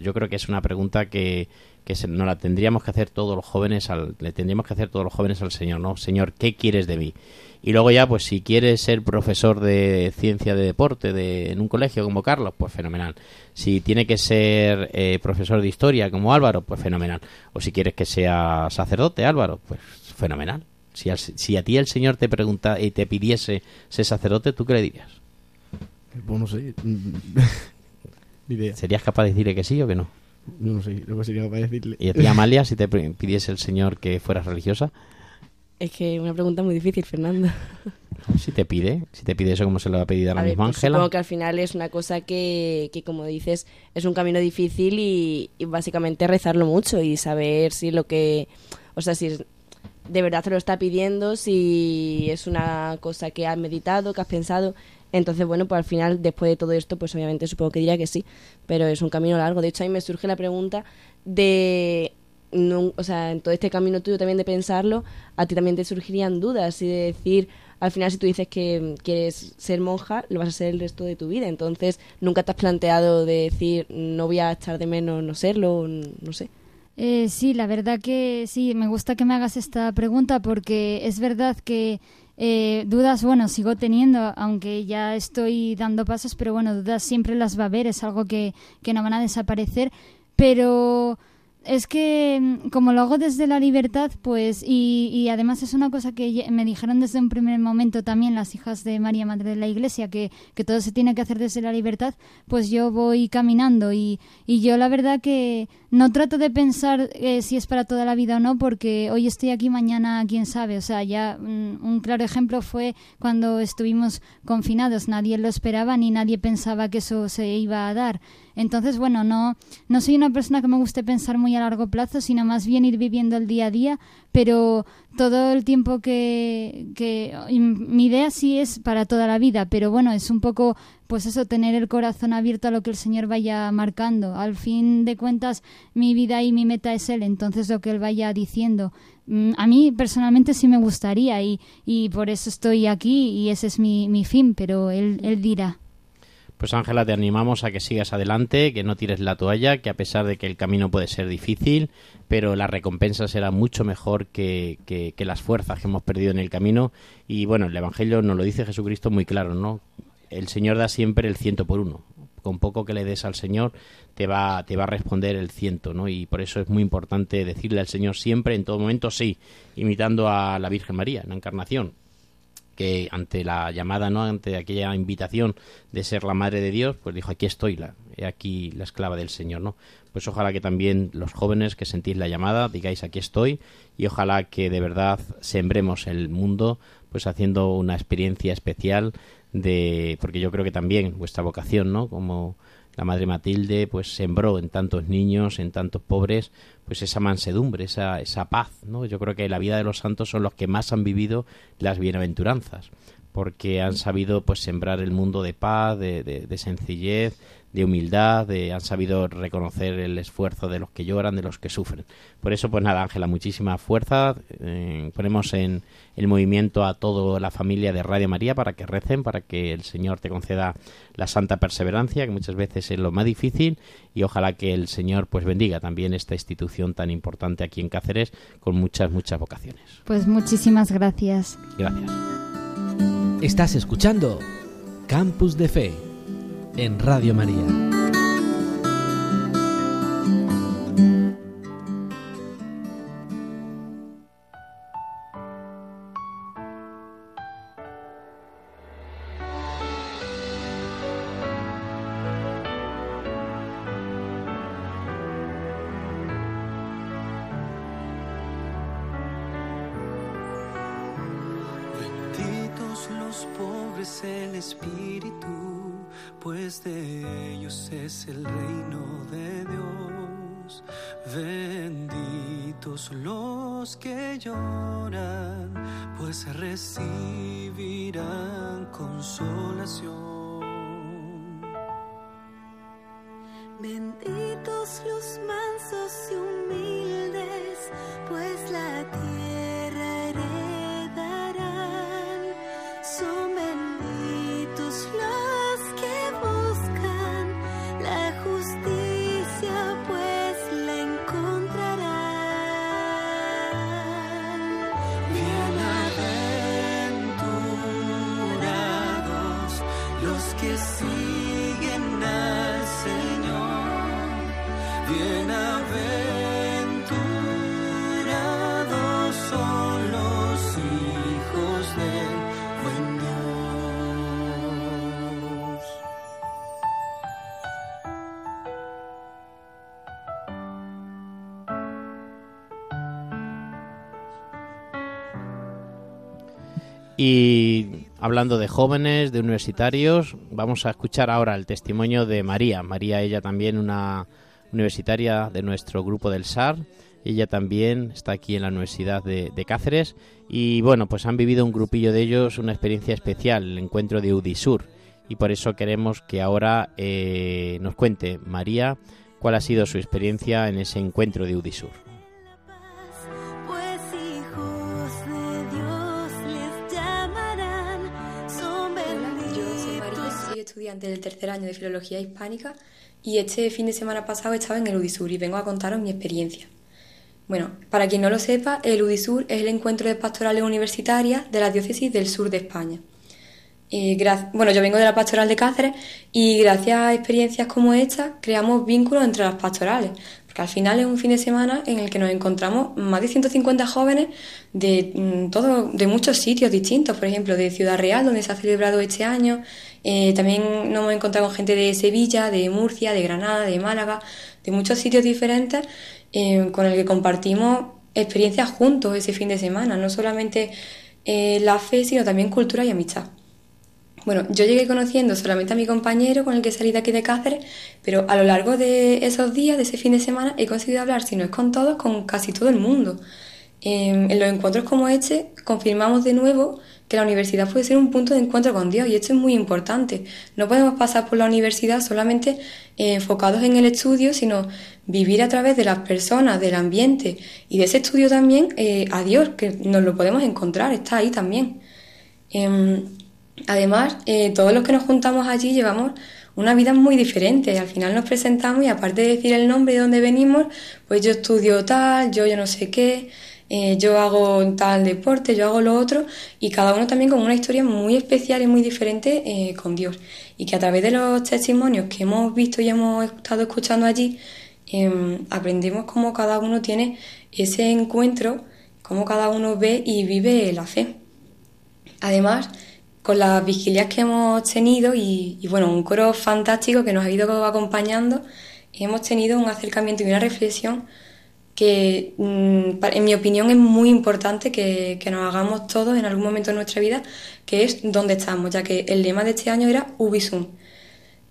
Yo creo que es una pregunta que, que se, nos la tendríamos que hacer todos los jóvenes, al, le tendríamos que hacer todos los jóvenes al Señor, ¿no? Señor, ¿qué quieres de mí? Y luego ya, pues si quieres ser profesor de ciencia de deporte de, en un colegio como Carlos, pues fenomenal. Si tiene que ser eh, profesor de historia como Álvaro, pues fenomenal. O si quieres que sea sacerdote Álvaro, pues fenomenal. Si, al- si a ti el Señor te pregunta y te pidiese ser sacerdote, ¿tú qué le dirías? Pues no sé. Idea. ¿Serías capaz de decirle que sí o que no? Yo no sé lo que sería capaz de decirle. ¿Y a ti, Amalia, si te pidiese el Señor que fueras religiosa? Es que una pregunta muy difícil, Fernando. Si te pide, si te pide eso como se lo va a pedir ahora A ver, mismo pues Ángela. supongo que al final es una cosa que, que, como dices, es un camino difícil y, y básicamente rezarlo mucho y saber si lo que, o sea, si es- de verdad te lo está pidiendo, si es una cosa que has meditado, que has pensado. Entonces, bueno, pues al final, después de todo esto, pues obviamente supongo que diría que sí, pero es un camino largo. De hecho, a mí me surge la pregunta de, no- o sea, en todo este camino tuyo también de pensarlo, a ti también te surgirían dudas y de decir, al final si tú dices que quieres ser monja, lo vas a ser el resto de tu vida. Entonces, nunca te has planteado de decir, no voy a echar de menos no serlo, no sé. Eh, sí, la verdad que sí, me gusta que me hagas esta pregunta porque es verdad que Eh, dudas, bueno, sigo teniendo, aunque ya estoy dando pasos, pero bueno, dudas siempre las va a haber, es algo que, que no van a desaparecer, pero es que mm, como lo hago desde la libertad, pues, y, y además es una cosa que me dijeron desde un primer momento también las hijas de María Madre de la Iglesia, que, que todo se tiene que hacer desde la libertad, pues yo voy caminando y, y yo la verdad que no trato de pensar eh, si es para toda la vida o no, porque hoy estoy aquí, mañana quién sabe. O sea, ya mm, un claro ejemplo fue cuando estuvimos confinados, nadie lo esperaba ni nadie pensaba que eso se iba a dar. Entonces, bueno, no, no soy una persona que me guste pensar muy a largo plazo, sino más bien ir viviendo el día a día, pero todo el tiempo que, que mi idea sí es para toda la vida, pero bueno, es un poco, pues eso, tener el corazón abierto a lo que el Señor vaya marcando. Al fin de cuentas, mi vida y mi meta es Él, entonces lo que Él vaya diciendo. Mm, A mí personalmente sí me gustaría y, y por eso estoy aquí y ese es mi, mi fin, pero Él, él dirá. Pues Ángela, te animamos a que sigas adelante, que no tires la toalla, que a pesar de que el camino puede ser difícil, pero la recompensa será mucho mejor que, que- que las fuerzas que hemos perdido en el camino. Y bueno, el Evangelio nos lo dice Jesucristo muy claro, ¿no? El Señor da siempre el ciento por uno. Con poco que le des al Señor, te va, te va a responder el ciento, ¿no? Y por eso es muy importante decirle al Señor siempre, en todo momento, sí, imitando a la Virgen María, en la Encarnación que ante la llamada, ¿no? ante aquella invitación de ser la madre de Dios, pues dijo, aquí estoy, la, aquí la esclava del Señor, ¿no? Pues ojalá que también los jóvenes que sentís la llamada digáis, aquí estoy, y ojalá que de verdad sembremos el mundo, pues haciendo una experiencia especial de, porque yo creo que también vuestra vocación, ¿no? Como la madre Matilde pues sembró en tantos niños, en tantos pobres, pues esa mansedumbre, esa, esa paz, ¿no? Yo creo que la vida de los santos son los que más han vivido las bienaventuranzas, porque han sabido pues sembrar el mundo de paz, de, de- de sencillez, de humildad, de, han sabido reconocer el esfuerzo de los que lloran, de los que sufren. Por eso, pues nada, Ángela, muchísima fuerza. eh, ponemos en el movimiento a toda la familia de Radio María para que recen, para que el Señor te conceda la santa perseverancia, que muchas veces es lo más difícil, y ojalá que el Señor pues bendiga también esta institución tan importante aquí en Cáceres con muchas, muchas vocaciones. Pues muchísimas gracias. Gracias. Estás escuchando Campus de Fe en Radio María. Benditos los pobres en espíritu, pues de ellos es el reino de Dios. Benditos los que lloran, pues recibirán consolación. Y hablando de jóvenes, de universitarios, vamos a escuchar ahora el testimonio de María. María, ella también una universitaria de nuestro grupo del SAR. Ella también está aquí en la Universidad de, de Cáceres. Y bueno, pues han vivido un grupillo de ellos una experiencia especial, el encuentro de Udisur. Y por eso queremos que ahora eh, nos cuente María cuál ha sido su experiencia en ese encuentro de Udisur. Estudiante del tercer año de Filología Hispánica y este fin de semana pasado estaba en el Udisur y vengo a contaros mi experiencia. Bueno, para quien no lo sepa, el UDISUR es el encuentro de pastorales universitarias de la diócesis del sur de España. Bueno, yo vengo de la pastoral de Cáceres y gracias a experiencias como esta creamos vínculos entre las pastorales, porque al final es un fin de semana en el que nos encontramos más de 150 jóvenes de mm, todo, de muchos sitios distintos, por ejemplo, de Ciudad Real, donde se ha celebrado este año, eh, también nos hemos encontrado con gente de Sevilla, de Murcia, de Granada, de Málaga, de muchos sitios diferentes eh, con el que compartimos experiencias juntos ese fin de semana, no solamente eh, la fe, sino también cultura y amistad. Bueno, yo llegué conociendo solamente a mi compañero con el que salí de aquí de Cáceres, pero a lo largo de esos días, de ese fin de semana, he conseguido hablar, si no es con todos, con casi todo el mundo. Eh, en los encuentros como este, confirmamos de nuevo que la universidad puede ser un punto de encuentro con Dios y esto es muy importante. No podemos pasar por la universidad solamente eh, enfocados en el estudio, sino vivir a través de las personas, del ambiente y de ese estudio también eh, a Dios, que nos lo podemos encontrar, está ahí también. Em, además, eh, todos los que nos juntamos allí llevamos una vida muy diferente. Al final nos presentamos y aparte de decir el nombre de dónde venimos, pues yo estudio tal, yo yo no sé qué, eh, yo hago tal deporte, yo hago lo otro, y cada uno también con una historia muy especial y muy diferente eh, con Dios. Y que a través de los testimonios que hemos visto y hemos estado escuchando allí, em, aprendemos cómo cada uno tiene ese encuentro, cómo cada uno ve y vive la fe. Además, con las vigilias que hemos tenido y, y, bueno, un coro fantástico que nos ha ido acompañando, hemos tenido un acercamiento y una reflexión que mm, en mi opinión es muy importante que, que nos hagamos todos en algún momento de nuestra vida, que es dónde estamos, ya que el lema de este año era Ubisum.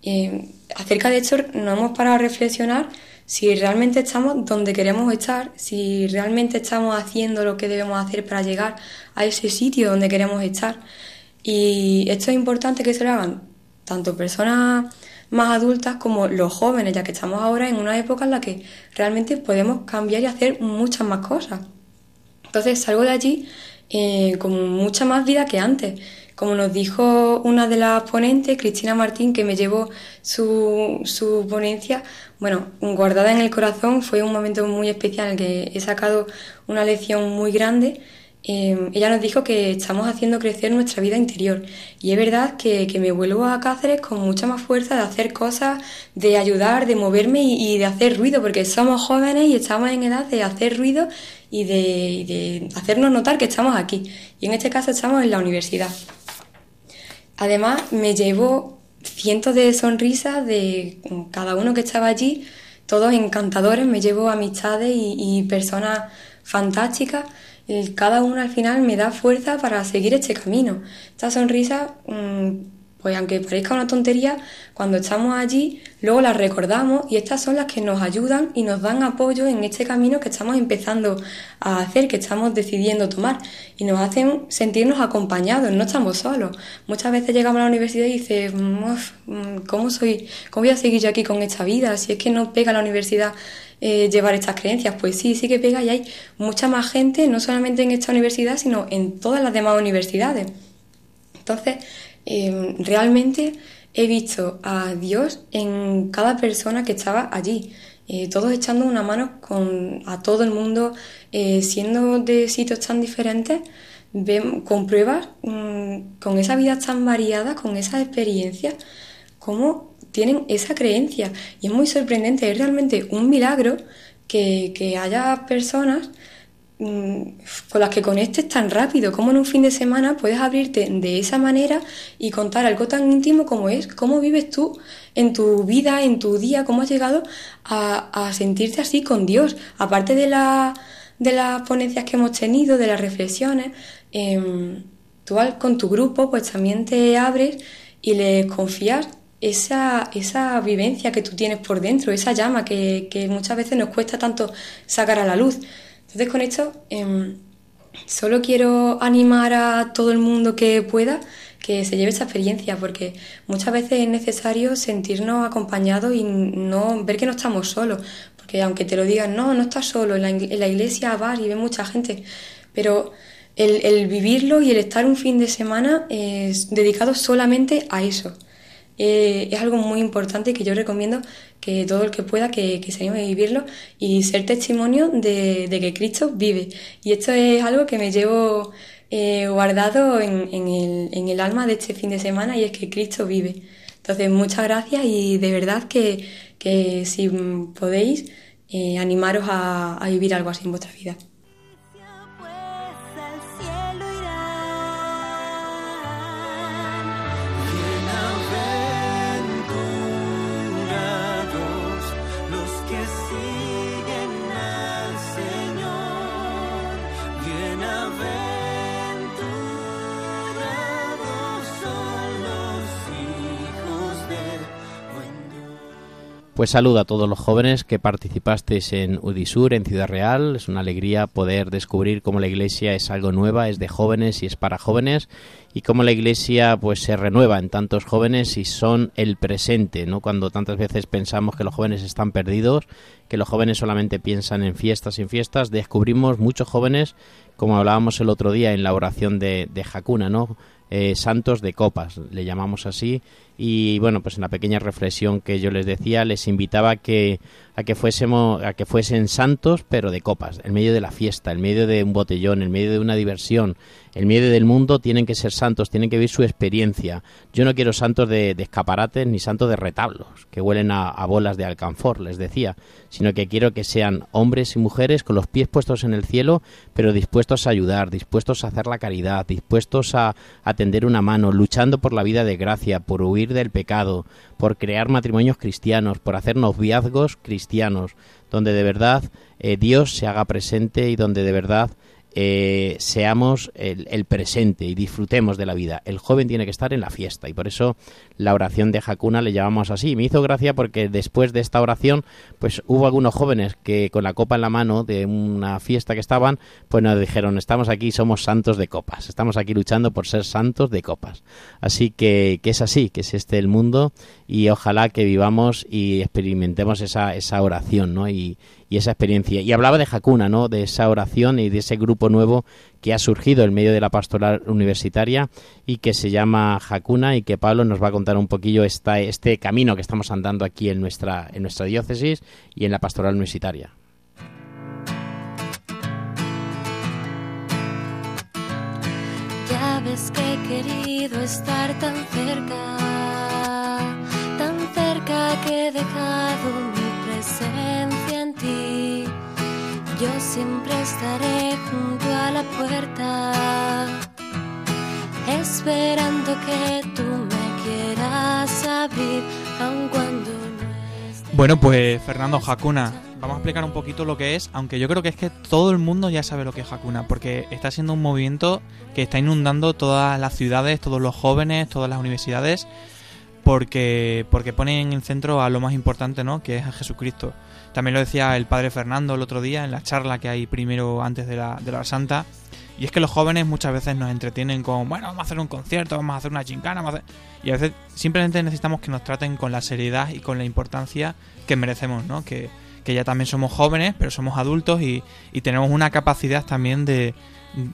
Eh, acerca de esto nos hemos parado a reflexionar si realmente estamos donde queremos estar, si realmente estamos haciendo lo que debemos hacer para llegar a ese sitio donde queremos estar. Y esto es importante que se lo hagan tanto personas más adultas como los jóvenes, ya que estamos ahora en una época en la que realmente podemos cambiar y hacer muchas más cosas. Entonces salgo de allí eh, con mucha más vida que antes. Como nos dijo una de las ponentes, Cristina Martín, que me llevó su, su ponencia, bueno, guardada en el corazón, fue un momento muy especial en el que he sacado una lección muy grande. Eh, ella nos dijo que estamos haciendo crecer nuestra vida interior y es verdad que, que me vuelvo a Cáceres con mucha más fuerza de hacer cosas, de ayudar, de moverme y, de hacer ruido, porque somos jóvenes y estamos en edad de hacer ruido y de, de hacernos notar que estamos aquí. Y en este caso estamos en la universidad. Además, me llevo cientos de sonrisas de cada uno que estaba allí, todos encantadores, me llevo amistades y, y personas fantásticas. Cada uno al final me da fuerza para seguir este camino. Esta sonrisa, mm, pues aunque parezca una tontería, cuando estamos allí, luego las recordamos y estas son las que nos ayudan y nos dan apoyo en este camino que estamos empezando a hacer, que estamos decidiendo tomar y nos hacen sentirnos acompañados, no estamos solos. Muchas veces llegamos a la universidad y dices, "Uf, mm, ¿cómo soy? ¿Cómo voy a seguir yo aquí con esta vida? Si es que no pega la universidad eh, llevar estas creencias, pues sí, sí que pega y hay mucha más gente, no solamente en esta universidad, sino en todas las demás universidades. Entonces, eh, realmente he visto a Dios en cada persona que estaba allí, eh, todos echando una mano con, a todo el mundo, eh, siendo de sitios tan diferentes, ven- compruebas mm, con esa vida tan variada, con esas experiencias, cómo tienen esa creencia. Y es muy sorprendente, es realmente un milagro que, que haya personas mm, con las que conectes tan rápido, como en un fin de semana puedes abrirte de esa manera y contar algo tan íntimo como es cómo vives tú en tu vida, en tu día, cómo has llegado a, a sentirte así con Dios, aparte de, la, de las ponencias que hemos tenido, de las reflexiones, em, tú con tu grupo pues también te abres y les confías esa, esa vivencia que tú tienes por dentro, esa llama que, que muchas veces nos cuesta tanto sacar a la luz. Entonces con esto em, solo quiero animar a todo el mundo que pueda que se lleve esta experiencia, porque muchas veces es necesario sentirnos acompañados y no ver que no estamos solos, porque aunque te lo digan, no, no estás solo, en la, en la iglesia vas y ves mucha gente, pero el, el vivirlo y el estar un fin de semana es dedicado solamente a eso. Eh, es algo muy importante que yo recomiendo que todo el que pueda que, que se a vivirlo y ser testimonio de, que Cristo vive. Y esto es algo que me llevo eh, guardado en, el, alma de este fin de semana y es que Cristo vive. Entonces, muchas gracias y de verdad que, que si podéis, eh, animaros a, a vivir algo así en vuestra vida. Pues saludo a todos los jóvenes que participasteis en Udisur, en Ciudad Real. Es una alegría poder descubrir cómo la iglesia es algo nueva, es de jóvenes y es para jóvenes y cómo la iglesia pues se renueva en tantos jóvenes y son el presente, ¿no? Cuando tantas veces pensamos que los jóvenes están perdidos, que los jóvenes solamente piensan en fiestas y en fiestas, descubrimos muchos jóvenes, como hablábamos el otro día en la oración de, Hakuna, ¿no? Eh, santos de copas, le llamamos así, y bueno, pues en la pequeña reflexión que yo les decía, les invitaba a que a que fuésemos a que fuesen santos, pero de copas, en medio de la fiesta, en medio de un botellón, en medio de una diversión, en medio del mundo tienen que ser santos, tienen que vivir su experiencia. Yo no quiero santos de, escaparates ni santos de retablos, que huelen a, a bolas de alcanfor, les decía, sino que quiero que sean hombres y mujeres con los pies puestos en el cielo, pero dispuestos a ayudar, dispuestos a hacer la caridad, dispuestos a, a tender una mano, luchando por la vida de gracia, por huir del pecado, por crear matrimonios cristianos, por hacer noviazgos cristianos, donde de verdad eh, Dios se haga presente y donde de verdad eh, seamos el, presente y disfrutemos de la vida. El joven tiene que estar en la fiesta y por eso la oración de Hakuna le llamamos así. Me hizo gracia porque después de esta oración, pues hubo algunos jóvenes que con la copa en la mano de una fiesta que estaban, pues nos dijeron, estamos aquí, somos santos de copas, estamos aquí luchando por ser santos de copas. Así que, que es así, que es este el mundo y ojalá que vivamos y experimentemos esa, esa oración, ¿no? Y, y esa experiencia. Y hablaba de Hakuna, ¿no? De esa oración y de ese grupo nuevo que ha surgido en medio de la pastoral universitaria y que se llama Hakuna y que Pablo nos va a contar un poquillo esta, este camino que estamos andando aquí en nuestra, en nuestra diócesis y en la pastoral universitaria. Que he querido estar tan cerca, tan cerca que he siempre estaré junto a la puerta, esperando que tú me quieras abrir, aun cuando no Bueno, pues Fernando Hakuna, vamos a explicar un poquito lo que es, aunque yo creo que es que todo el mundo ya sabe lo que es Hakuna, porque está siendo un movimiento que está inundando todas las ciudades, todos los jóvenes, todas las universidades, porque, porque pone en el centro a lo más importante, ¿no? Que es a Jesucristo. También lo decía el padre Fernando el otro día en la charla que hay primero antes de la, de la Santa. Y es que los jóvenes muchas veces nos entretienen con, bueno, vamos a hacer un concierto, vamos a hacer una chincana, vamos a hacer... Y a veces simplemente necesitamos que nos traten con la seriedad y con la importancia que merecemos, ¿no? Que, que ya también somos jóvenes, pero somos adultos y, y tenemos una capacidad también de,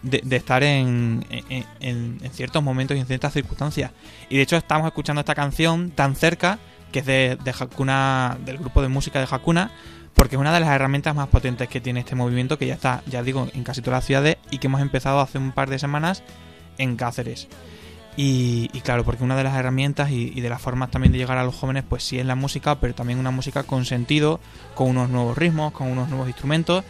de, de estar en, en, en- ciertos momentos y en ciertas circunstancias. Y de hecho estamos escuchando esta canción tan cerca, que es de, de Hakuna, del grupo de música de Hakuna, porque es una de las herramientas más potentes que tiene este movimiento, que ya está, ya digo, en casi todas las ciudades y que hemos empezado hace un par de semanas en Cáceres. Y, y claro, porque una de las herramientas y, y de las formas también de llegar a los jóvenes, pues sí es la música, pero también una música con sentido, con unos nuevos ritmos, con unos nuevos instrumentos,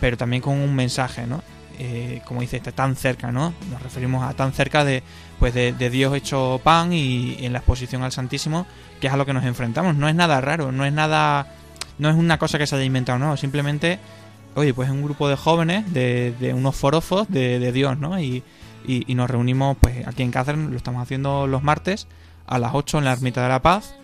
pero también con un mensaje, ¿no? Eh, como dice, está tan cerca, ¿no? Nos referimos a tan cerca de, pues de, Dios hecho pan y, en la exposición al Santísimo, que es a lo que nos enfrentamos. No es nada raro, no es nada, no es una cosa que se haya inventado, no, simplemente, oye, pues es un grupo de jóvenes, de, de unos forofos de, de Dios, ¿no? Y nos reunimos, pues aquí en Cáceres, lo estamos haciendo los martes a las 8 en la Ermita de la Paz.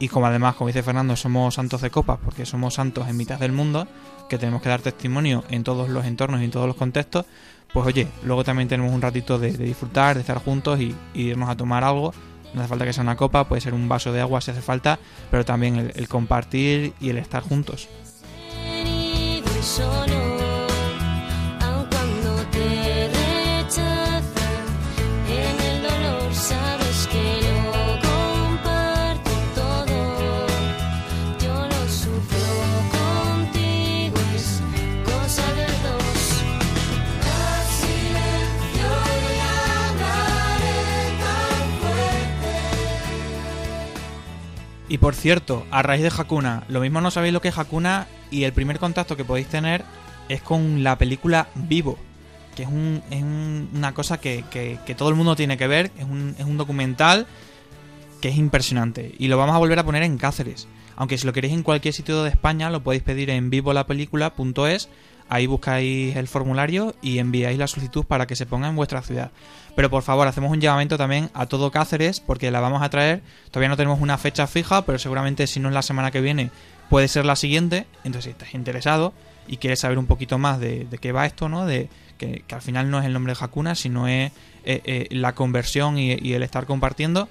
Y como además, como dice Fernando, somos santos de copas, porque somos santos en mitad del mundo, que tenemos que dar testimonio en todos los entornos y en todos los contextos, pues oye, luego también tenemos un ratito de, disfrutar, de estar juntos y, y irnos a tomar algo. No hace falta que sea una copa, puede ser un vaso de agua si hace falta, pero también el, el compartir y el estar juntos. Por cierto, a raíz de Hakuna, lo mismo no sabéis lo que es Hakuna y el primer contacto que podéis tener es con la película Vivo, que es, un- es un- una cosa que, todo el mundo tiene que ver, es un, es un documental que es impresionante y lo vamos a volver a poner en Cáceres. Aunque si lo queréis en cualquier sitio de España, lo podéis pedir en vivolapelícula.es. Ahí buscáis el formulario y enviáis la solicitud para que se ponga en vuestra ciudad. Pero por favor, hacemos un llamamiento también a todo Cáceres porque la vamos a traer. Todavía no tenemos una fecha fija, pero seguramente si no es la semana que viene, puede ser la siguiente. Entonces, si estás interesado y quieres saber un poquito más de, qué va esto, ¿no? De que, al final no es el nombre de Hakuna, sino es eh, eh, la conversión y, el estar compartiendo,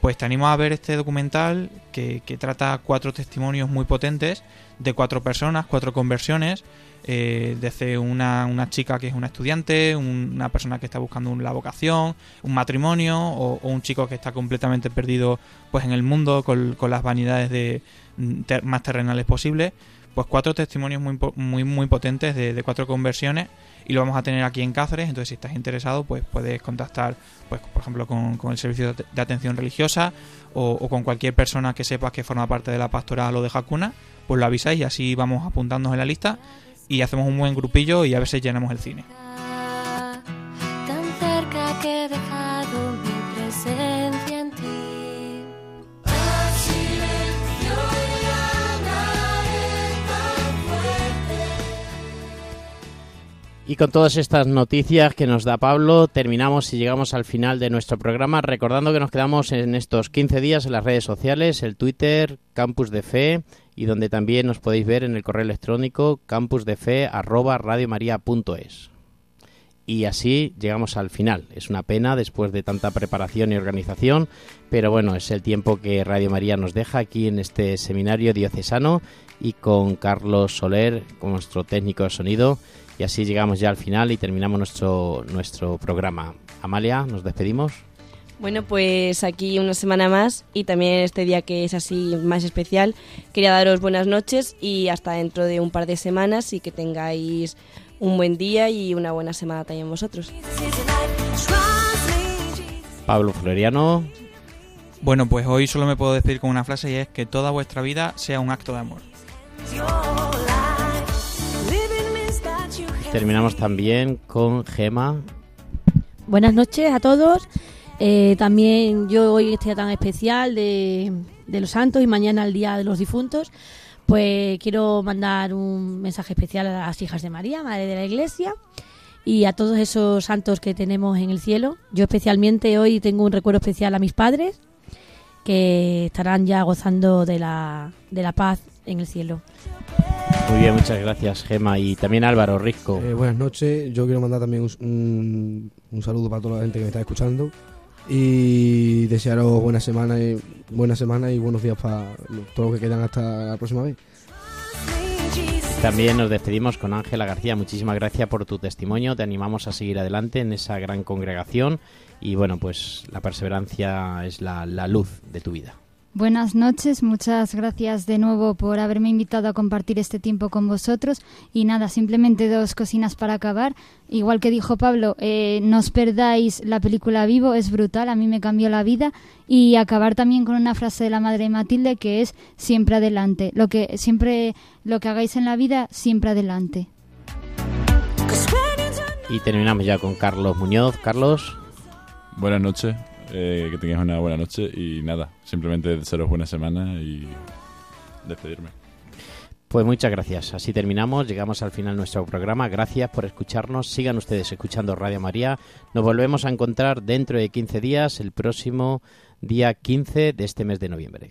pues te animo a ver este documental que trata cuatro testimonios muy potentes de cuatro personas, cuatro conversiones, eh, desde una, una chica que es una estudiante, un- una persona que está buscando la vocación, un matrimonio o, un chico que está completamente perdido pues en el mundo con, con las vanidades de, mm, más terrenales posibles. Pues cuatro testimonios muy, muy, muy potentes de, cuatro conversiones y lo vamos a tener aquí en Cáceres. Entonces, si estás interesado, pues puedes contactar, pues por ejemplo, con, con el servicio de atención religiosa o, o con cualquier persona que sepas que forma parte de la pastoral o de Hakuna, pues lo avisáis y así vamos apuntándonos en la lista y hacemos un buen grupillo y a si llenamos el cine. tan cerca que he dejado mi presencia en ti. Y con todas estas noticias que nos da Pablo, terminamos y llegamos al final de nuestro programa, recordando que nos quedamos en estos 15 días en las redes sociales, el Twitter, Campus de Fe, y donde también nos podéis ver en el correo electrónico campusdefe@radiomaria.es. Y así llegamos al final. Es una pena después de tanta preparación y organización, pero bueno, es el tiempo que Radio María nos deja aquí en este seminario diocesano y con Carlos Soler como nuestro técnico de sonido. Y así llegamos ya al final y terminamos nuestro, nuestro programa. Amalia, nos despedimos. Bueno, pues aquí una semana más y también este día que es así más especial, quería daros buenas noches y hasta dentro de un par de semanas y que tengáis un buen día y una buena semana también vosotros. Pablo Floriano. Bueno, pues hoy solo me puedo decir con una frase y es que toda vuestra vida sea un acto de amor. Terminamos también con Gema. Buenas noches a todos. Eh, también yo hoy este día tan especial de, de los santos y mañana el día de los difuntos, pues quiero mandar un mensaje especial a las hijas de María, Madre de la Iglesia, y a todos esos santos que tenemos en el cielo. Yo especialmente hoy tengo un recuerdo especial a mis padres, que estarán ya gozando de la, de la paz en el cielo. Muy bien, muchas gracias Gema. Y también Álvaro Risco. Eh, buenas noches, yo quiero mandar también un, un- un saludo para toda la gente que me está escuchando y desearos buena semana y buena semana y buenos días para todos los que quedan hasta la próxima vez. También nos despedimos con Ángela García. Muchísimas gracias por tu testimonio. Te animamos a seguir adelante en esa gran congregación. Y bueno, pues la perseverancia es la, la luz de tu vida. Buenas noches, muchas gracias de nuevo por haberme invitado a compartir este tiempo con vosotros. Y nada, simplemente dos cocinas para acabar. Igual que dijo Pablo, eh, no os perdáis la película Vivo, es brutal, a mí me cambió la vida. Y acabar también con una frase de la madre de Matilde que es siempre adelante. Lo que siempre lo que hagáis en la vida, siempre adelante. Y terminamos ya con Carlos Muñoz. Carlos. Buenas noches, eh, que tengáis una buena noche y nada, simplemente desearos buena semana y despedirme. Pues muchas gracias. Así terminamos. Llegamos al final de nuestro programa. Gracias por escucharnos. Sigan ustedes escuchando Radio María. Nos volvemos a encontrar dentro de 15 días, el próximo día 15 de este mes de noviembre.